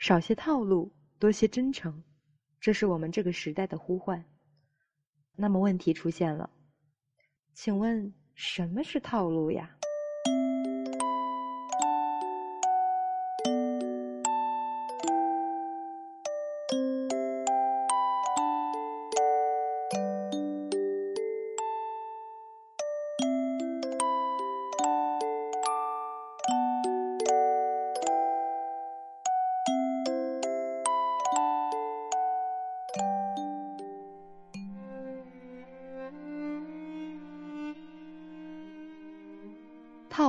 少些套路，多些真诚，这是我们这个时代的呼唤。那么问题出现了，请问什么是套路呀？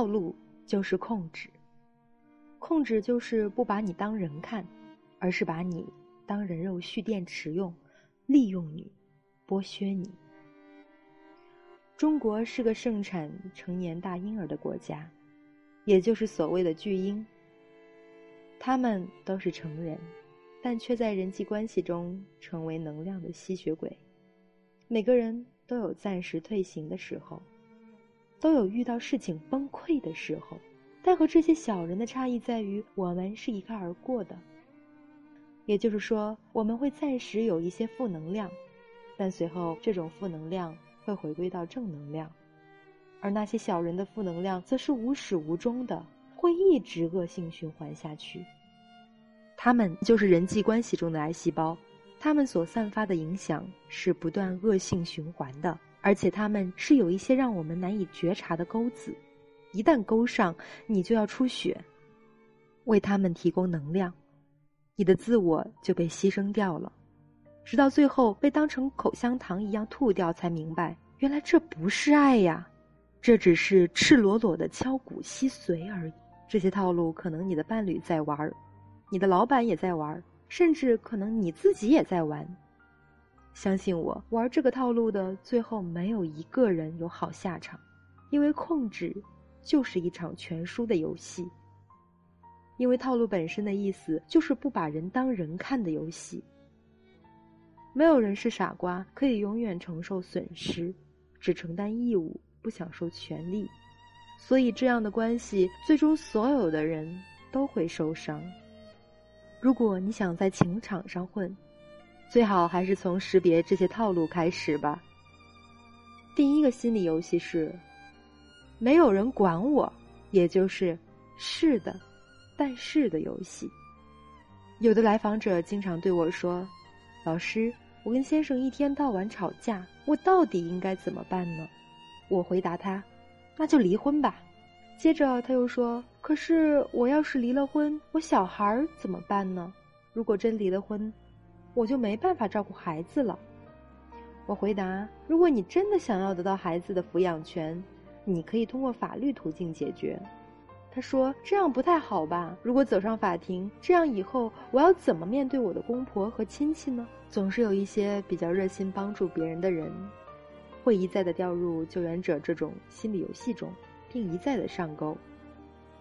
套路就是控制，控制就是不把你当人看，而是把你当人肉蓄电池用，利用你，剥削你。中国是个盛产成年大婴儿的国家，也就是所谓的巨婴。他们都是成人，但却在人际关系中成为能量的吸血鬼。每个人都有暂时退行的时候。都有遇到事情崩溃的时候，但和这些小人的差异在于，我们是一概而过的。也就是说，我们会暂时有一些负能量，但随后这种负能量会回归到正能量，而那些小人的负能量则是无始无终的，会一直恶性循环下去。他们就是人际关系中的癌细胞，他们所散发的影响是不断恶性循环的。而且他们是有一些让我们难以觉察的钩子，一旦钩上，你就要出血。为他们提供能量，你的自我就被牺牲掉了，直到最后被当成口香糖一样吐掉，才明白原来这不是爱呀，这只是赤裸裸的敲骨吸髓而已。这些套路可能你的伴侣在玩，你的老板也在玩，甚至可能你自己也在玩。相信我，玩这个套路的最后没有一个人有好下场，因为控制就是一场全输的游戏。因为套路本身的意思就是不把人当人看的游戏。没有人是傻瓜，可以永远承受损失，只承担义务，不享受权利。所以这样的关系，最终所有的人都会受伤。如果你想在情场上混，最好还是从识别这些套路开始吧。第一个心理游戏是，没有人管我，也就是是的，但是的游戏。有的来访者经常对我说：“老师，我跟先生一天到晚吵架，我到底应该怎么办呢？”我回答他：“那就离婚吧。”接着他又说：“可是我要是离了婚，我小孩怎么办呢？如果真离了婚。”我就没办法照顾孩子了。我回答：如果你真的想要得到孩子的抚养权，你可以通过法律途径解决。他说：“这样不太好吧？如果走上法庭，这样以后我要怎么面对我的公婆和亲戚呢？”总是有一些比较热心帮助别人的人，会一再的掉入救援者这种心理游戏中，并一再的上钩。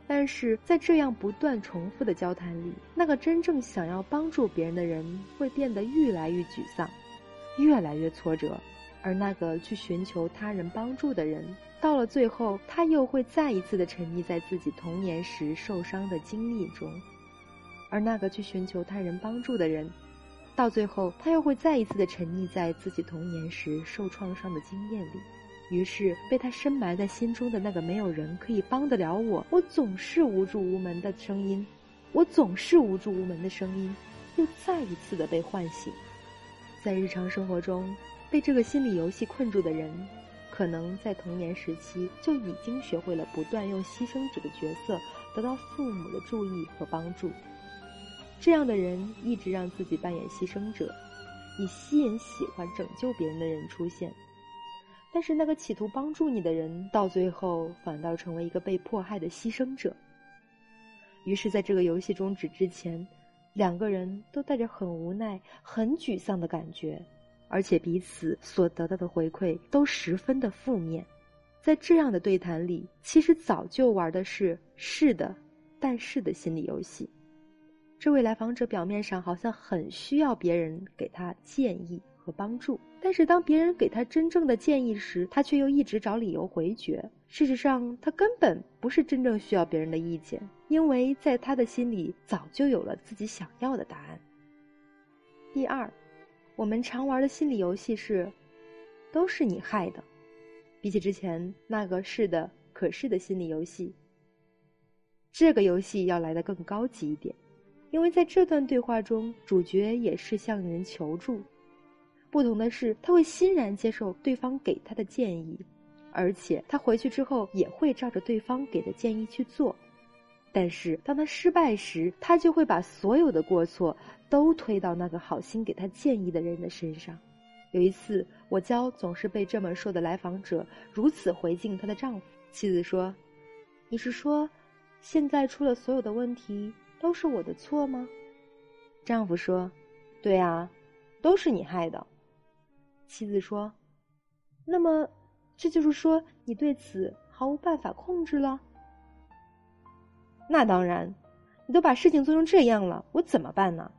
但是在这样不断重复的交谈里，那个真正想要帮助别人的人会变得越来越沮丧，越来越挫折；而那个去寻求他人帮助的人，到了最后，他又会再一次的沉溺在自己童年时受伤的经历中；而那个去寻求他人帮助的人，到最后，他又会再一次的沉溺在自己童年时受创伤的经验里。于是，被他深埋在心中的那个没有人可以帮得了我，我总是无助无门的声音，我总是无助无门的声音，又再一次的被唤醒。在日常生活中，被这个心理游戏困住的人，可能在童年时期就已经学会了不断用牺牲者的角色得到父母的注意和帮助。这样的人一直让自己扮演牺牲者，以吸引喜欢拯救别人的人出现。但是那个企图帮助你的人，到最后反倒成为一个被迫害的牺牲者。于是，在这个游戏终止之前，两个人都带着很无奈、很沮丧的感觉，而且彼此所得到的回馈都十分的负面。在这样的对谈里，其实早就玩的是“是的，但是”的心理游戏。这位来访者表面上好像很需要别人给他建议和帮助。但是当别人给他真正的建议时，他却又一直找理由回绝。事实上，他根本不是真正需要别人的意见，因为在他的心里早就有了自己想要的答案。第二，我们常玩的心理游戏是，都是你害的。比起之前那个是的、可是的心理游戏，这个游戏要来的更高级一点，因为在这段对话中，主角也是向人求助。不同的是，他会欣然接受对方给他的建议，而且他回去之后也会照着对方给的建议去做。但是当他失败时，他就会把所有的过错都推到那个好心给他建议的人的身上。有一次，我教总是被这么说的来访者如此回敬她的丈夫。妻子说：“你是说，现在出了所有的问题都是我的错吗？”丈夫说：“对啊，都是你害的。”妻子说：“那么，这就是说你对此毫无办法控制了？”那当然，你都把事情做成这样了，我怎么办呢？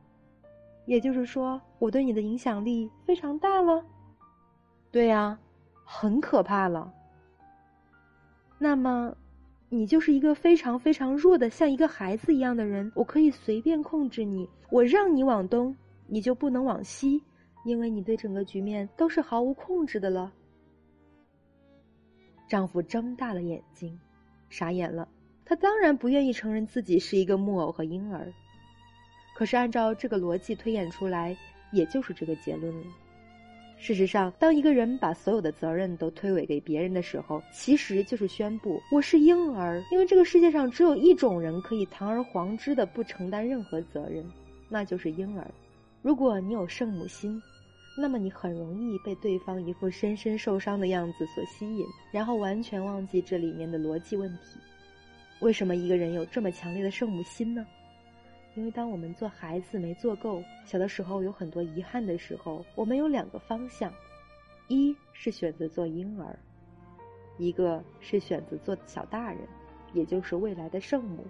也就是说，我对你的影响力非常大了。对呀，很可怕了。那么，你就是一个非常非常弱的，像一个孩子一样的人。我可以随便控制你，我让你往东，你就不能往西，因为你对整个局面都是毫无控制的了。丈夫睁大了眼睛，傻眼了。他当然不愿意承认自己是一个木偶和婴儿。可是，按照这个逻辑推演出来，也就是这个结论了。事实上，当一个人把所有的责任都推诿给别人的时候，其实就是宣布我是婴儿。因为这个世界上只有一种人可以堂而皇之的不承担任何责任，那就是婴儿。如果你有圣母心，那么你很容易被对方一副深深受伤的样子所吸引，然后完全忘记这里面的逻辑问题。为什么一个人有这么强烈的圣母心呢？因为当我们做孩子没做够，小的时候有很多遗憾的时候，我们有两个方向：一是选择做婴儿，一个是选择做小大人，也就是未来的圣母。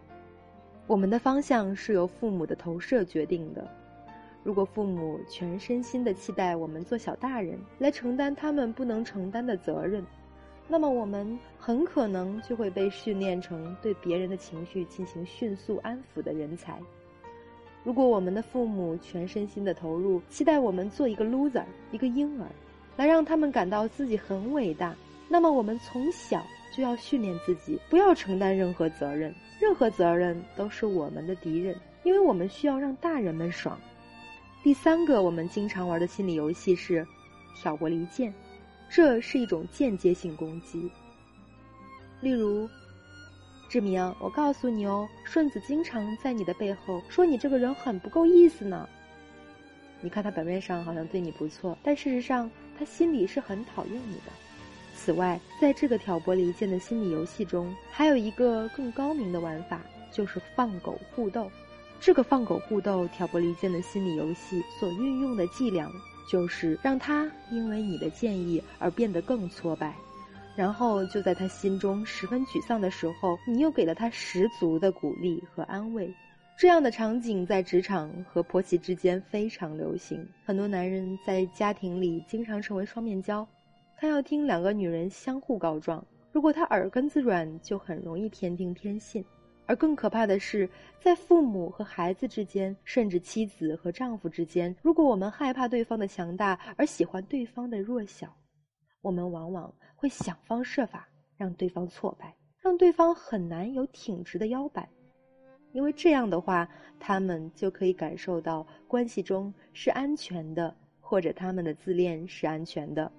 我们的方向是由父母的投射决定的。如果父母全身心的期待我们做小大人，来承担他们不能承担的责任，那么我们很可能就会被训练成对别人的情绪进行迅速安抚的人才。如果我们的父母全身心的投入，期待我们做一个 loser，一个婴儿，来让他们感到自己很伟大，那么我们从小就要训练自己，不要承担任何责任，任何责任都是我们的敌人，因为我们需要让大人们爽。第三个我们经常玩的心理游戏是挑拨离间，这是一种间接性攻击，例如。志明，我告诉你哦，顺子经常在你的背后说你这个人很不够意思呢。你看他表面上好像对你不错，但事实上他心里是很讨厌你的。此外，在这个挑拨离间的心理游戏中，还有一个更高明的玩法，就是放狗互斗。这个放狗互斗、挑拨离间的心理游戏所运用的伎俩，就是让他因为你的建议而变得更挫败。然后就在他心中十分沮丧的时候，你又给了他十足的鼓励和安慰。这样的场景在职场和婆媳之间非常流行。很多男人在家庭里经常成为双面胶，他要听两个女人相互告状。如果他耳根子软，就很容易偏听偏信。而更可怕的是，在父母和孩子之间，甚至妻子和丈夫之间，如果我们害怕对方的强大而喜欢对方的弱小。我们往往会想方设法让对方挫败，让对方很难有挺直的腰板，因为这样的话，他们就可以感受到关系中是安全的，或者他们的自恋是安全的。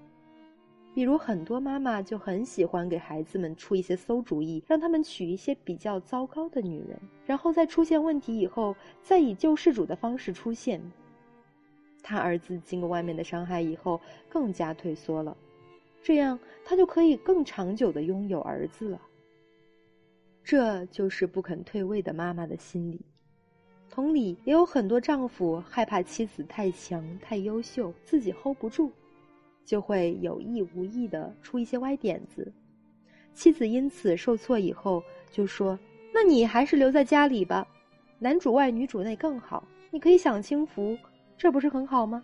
比如，很多妈妈就很喜欢给孩子们出一些馊主意，让他们娶一些比较糟糕的女人，然后在出现问题以后，再以救世主的方式出现。他儿子经过外面的伤害以后，更加退缩了。这样，他就可以更长久的拥有儿子了。这就是不肯退位的妈妈的心理。同理，也有很多丈夫害怕妻子太强、太优秀，自己 hold 不住，就会有意无意的出一些歪点子。妻子因此受挫以后，就说：“那你还是留在家里吧，男主外女主内更好，你可以享清福，这不是很好吗？”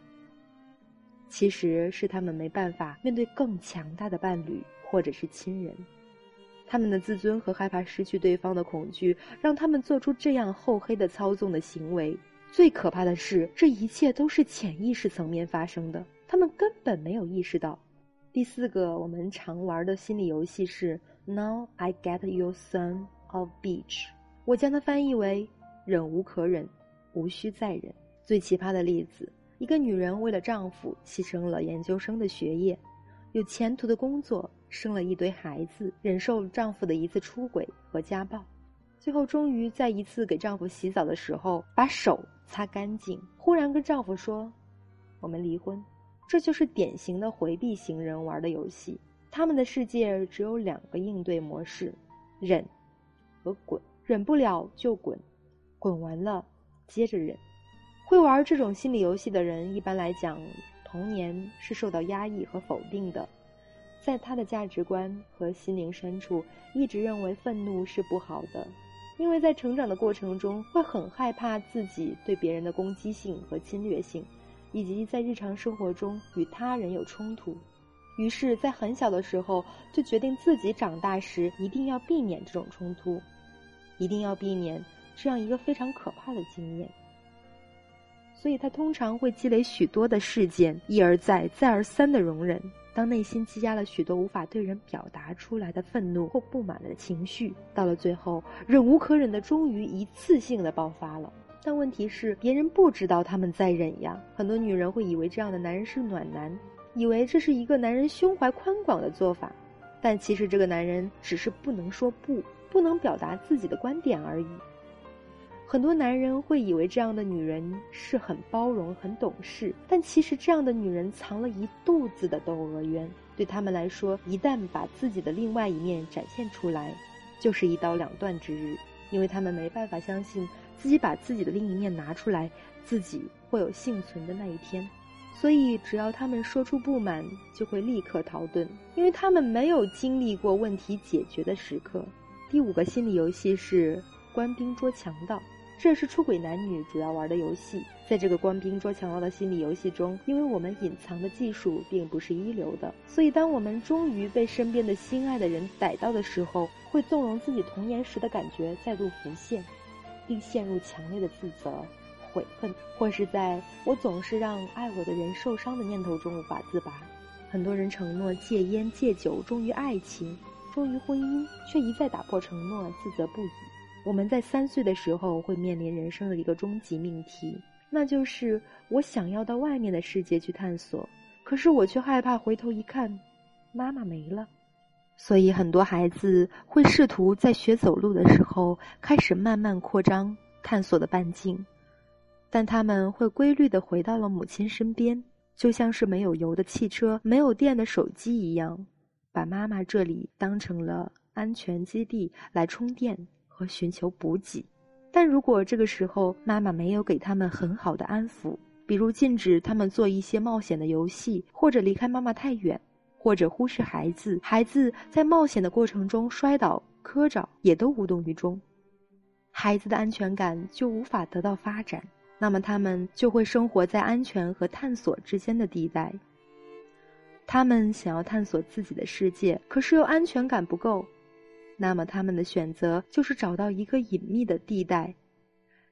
其实是他们没办法面对更强大的伴侣或者是亲人。他们的自尊和害怕失去对方的恐惧，让他们做出这样厚黑的操纵的行为。最可怕的是，这一切都是潜意识层面发生的，他们根本没有意识到。第四个我们常玩的心理游戏是 “Now I get your son of beach”，我将它翻译为“忍无可忍，无需再忍”。最奇葩的例子：一个女人为了丈夫牺牲了研究生的学业，有前途的工作，生了一堆孩子，忍受丈夫的一次出轨和家暴。最后，终于在一次给丈夫洗澡的时候，把手擦干净，忽然跟丈夫说：“我们离婚。”这就是典型的回避型人玩的游戏。他们的世界只有两个应对模式：忍和滚。忍不了就滚，滚完了接着忍。会玩这种心理游戏的人，一般来讲，童年是受到压抑和否定的。在他的价值观和心灵深处，一直认为愤怒是不好的。因为在成长的过程中，会很害怕自己对别人的攻击性和侵略性，以及在日常生活中与他人有冲突，于是，在很小的时候就决定自己长大时一定要避免这种冲突，一定要避免这样一个非常可怕的经验。所以他通常会积累许多的事件，一而再、再而三的容忍。当内心积压了许多无法对人表达出来的愤怒或不满的情绪，到了最后，忍无可忍的，终于一次性的爆发了。但问题是，别人不知道他们在忍呀。很多女人会以为这样的男人是暖男，以为这是一个男人胸怀宽广的做法，但其实这个男人只是不能说不，不能表达自己的观点而已。很多男人会以为这样的女人是很包容、很懂事，但其实这样的女人藏了一肚子的窦娥冤。对他们来说，一旦把自己的另外一面展现出来，就是一刀两断之日，因为他们没办法相信自己把自己的另一面拿出来，自己会有幸存的那一天。所以，只要他们说出不满，就会立刻逃遁，因为他们没有经历过问题解决的时刻。第五个心理游戏是官兵捉强盗。这是出轨男女主要玩的游戏。在这个官兵捉强盗的心理游戏中，因为我们隐藏的技术并不是一流的，所以当我们终于被身边的心爱的人逮到的时候，会纵容自己童年时的感觉再度浮现，并陷入强烈的自责、悔恨，或是在我总是让爱我的人受伤的念头中无法自拔。很多人承诺戒烟戒酒，忠于爱情，忠于婚姻，却一再打破承诺，自责不已。我们在三岁的时候会面临人生的一个终极命题，那就是我想要到外面的世界去探索，可是我却害怕回头一看，妈妈没了。所以很多孩子会试图在学走路的时候开始慢慢扩张探索的半径，但他们会规律的回到了母亲身边，就像是没有油的汽车、没有电的手机一样，把妈妈这里当成了安全基地来充电。和寻求补给，但如果这个时候妈妈没有给他们很好的安抚，比如禁止他们做一些冒险的游戏，或者离开妈妈太远，或者忽视孩子，孩子在冒险的过程中摔倒磕着，也都无动于衷，孩子的安全感就无法得到发展，那么他们就会生活在安全和探索之间的地带。他们想要探索自己的世界，可是又安全感不够。那么他们的选择就是找到一个隐秘的地带，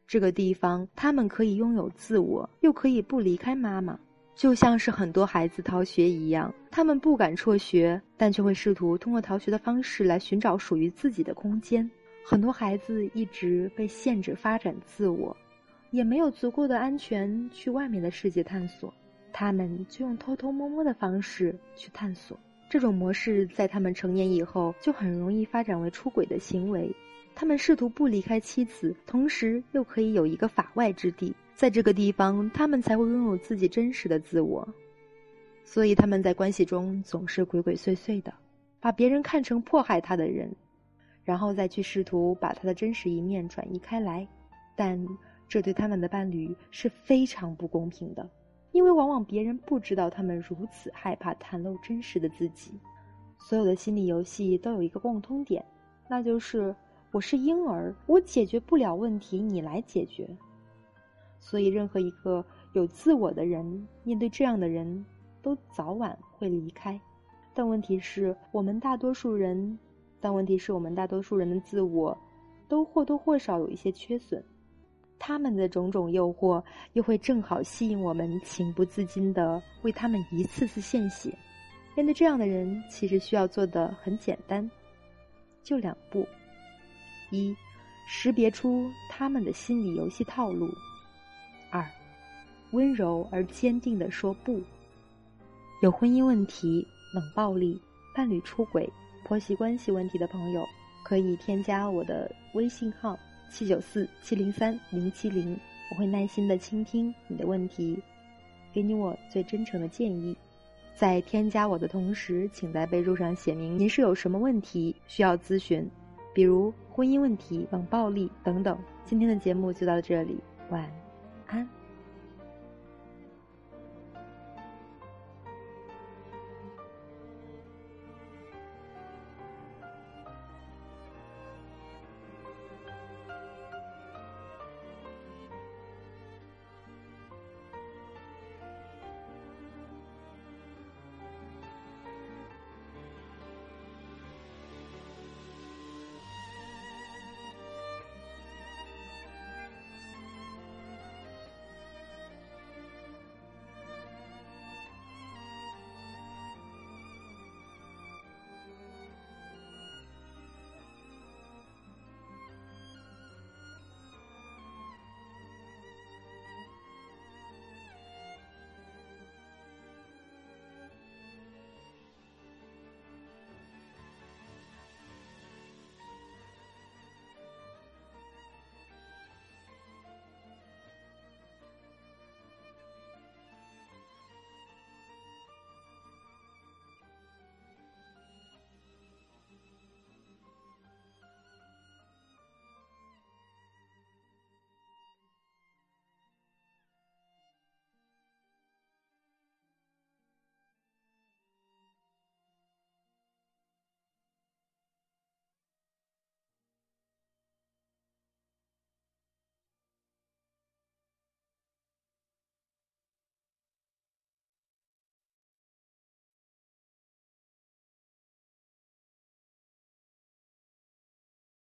这个地方他们可以拥有自我，又可以不离开妈妈，就像是很多孩子逃学一样，他们不敢辍学，但却会试图通过逃学的方式来寻找属于自己的空间。很多孩子一直被限制发展自我，也没有足够的安全去外面的世界探索，他们就用偷偷摸摸的方式去探索。这种模式在他们成年以后就很容易发展为出轨的行为。他们试图不离开妻子，同时又可以有一个法外之地，在这个地方，他们才会拥有自己真实的自我。所以他们在关系中总是鬼鬼祟祟的，把别人看成迫害他的人，然后再去试图把他的真实一面转移开来。但这对他们的伴侣是非常不公平的。因为往往别人不知道他们如此害怕袒露真实的自己。所有的心理游戏都有一个共通点，那就是我是婴儿，我解决不了问题，你来解决。所以，任何一个有自我的人，面对这样的人，都早晚会离开。但问题是我们大多数人，但问题是我们大多数人的自我，都或多或少有一些缺损。他们的种种诱惑，又会正好吸引我们情不自禁的为他们一次次献血。面对这样的人，其实需要做的很简单，就两步：一，识别出他们的心理游戏套路；二，温柔而坚定地说不。有婚姻问题、冷暴力、伴侣出轨、婆媳关系问题的朋友，可以添加我的微信号。七九四七零三零七零，我会耐心的倾听你的问题，给你我最真诚的建议。在添加我的同时，请在备注上写明您是有什么问题需要咨询，比如婚姻问题、冷暴力等等。今天的节目就到这里，晚安。